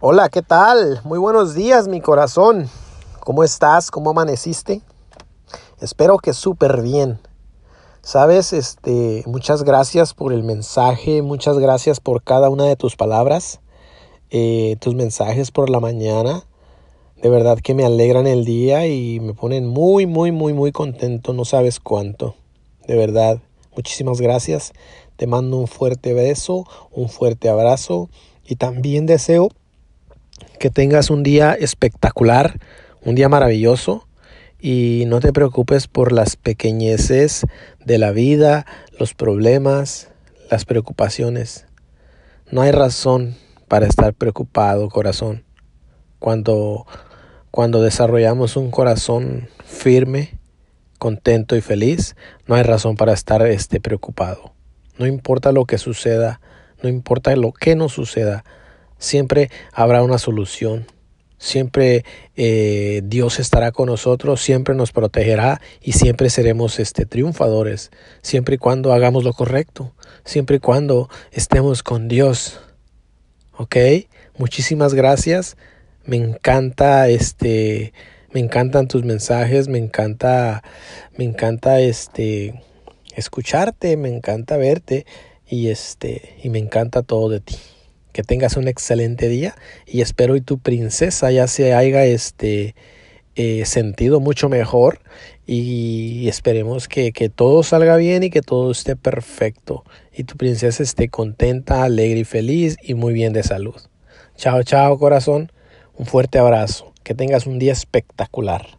Hola, ¿qué tal? Muy buenos días, mi corazón. ¿Cómo estás? ¿Cómo amaneciste? Espero que súper bien. Sabes, este, muchas gracias por el mensaje, muchas gracias por cada una de tus palabras, eh, tus mensajes por la mañana. De verdad que me alegran el día y me ponen muy, muy, muy, muy contento. No sabes cuánto. De verdad, muchísimas gracias. Te mando un fuerte beso, un fuerte abrazo y también deseo que tengas un día espectacular, un día maravilloso y no te preocupes por las pequeñeces de la vida, los problemas, las preocupaciones. No hay razón para estar preocupado, corazón. Cuando, cuando desarrollamos un corazón firme, contento y feliz, no hay razón para estar este, preocupado. No importa lo que suceda, no importa lo que nos suceda, siempre habrá una solución. Siempre eh, Dios estará con nosotros, siempre nos protegerá y siempre seremos este, triunfadores, siempre y cuando hagamos lo correcto, siempre y cuando estemos con Dios. ¿Ok? Muchísimas gracias. Me encanta este, me encantan tus mensajes, me encanta, me encanta este, escucharte, me encanta verte y este, y me encanta todo de ti que tengas un excelente día y espero y tu princesa ya se haya este, eh, sentido mucho mejor y esperemos que, que todo salga bien y que todo esté perfecto y tu princesa esté contenta, alegre y feliz y muy bien de salud. Chao, chao corazón, un fuerte abrazo, que tengas un día espectacular.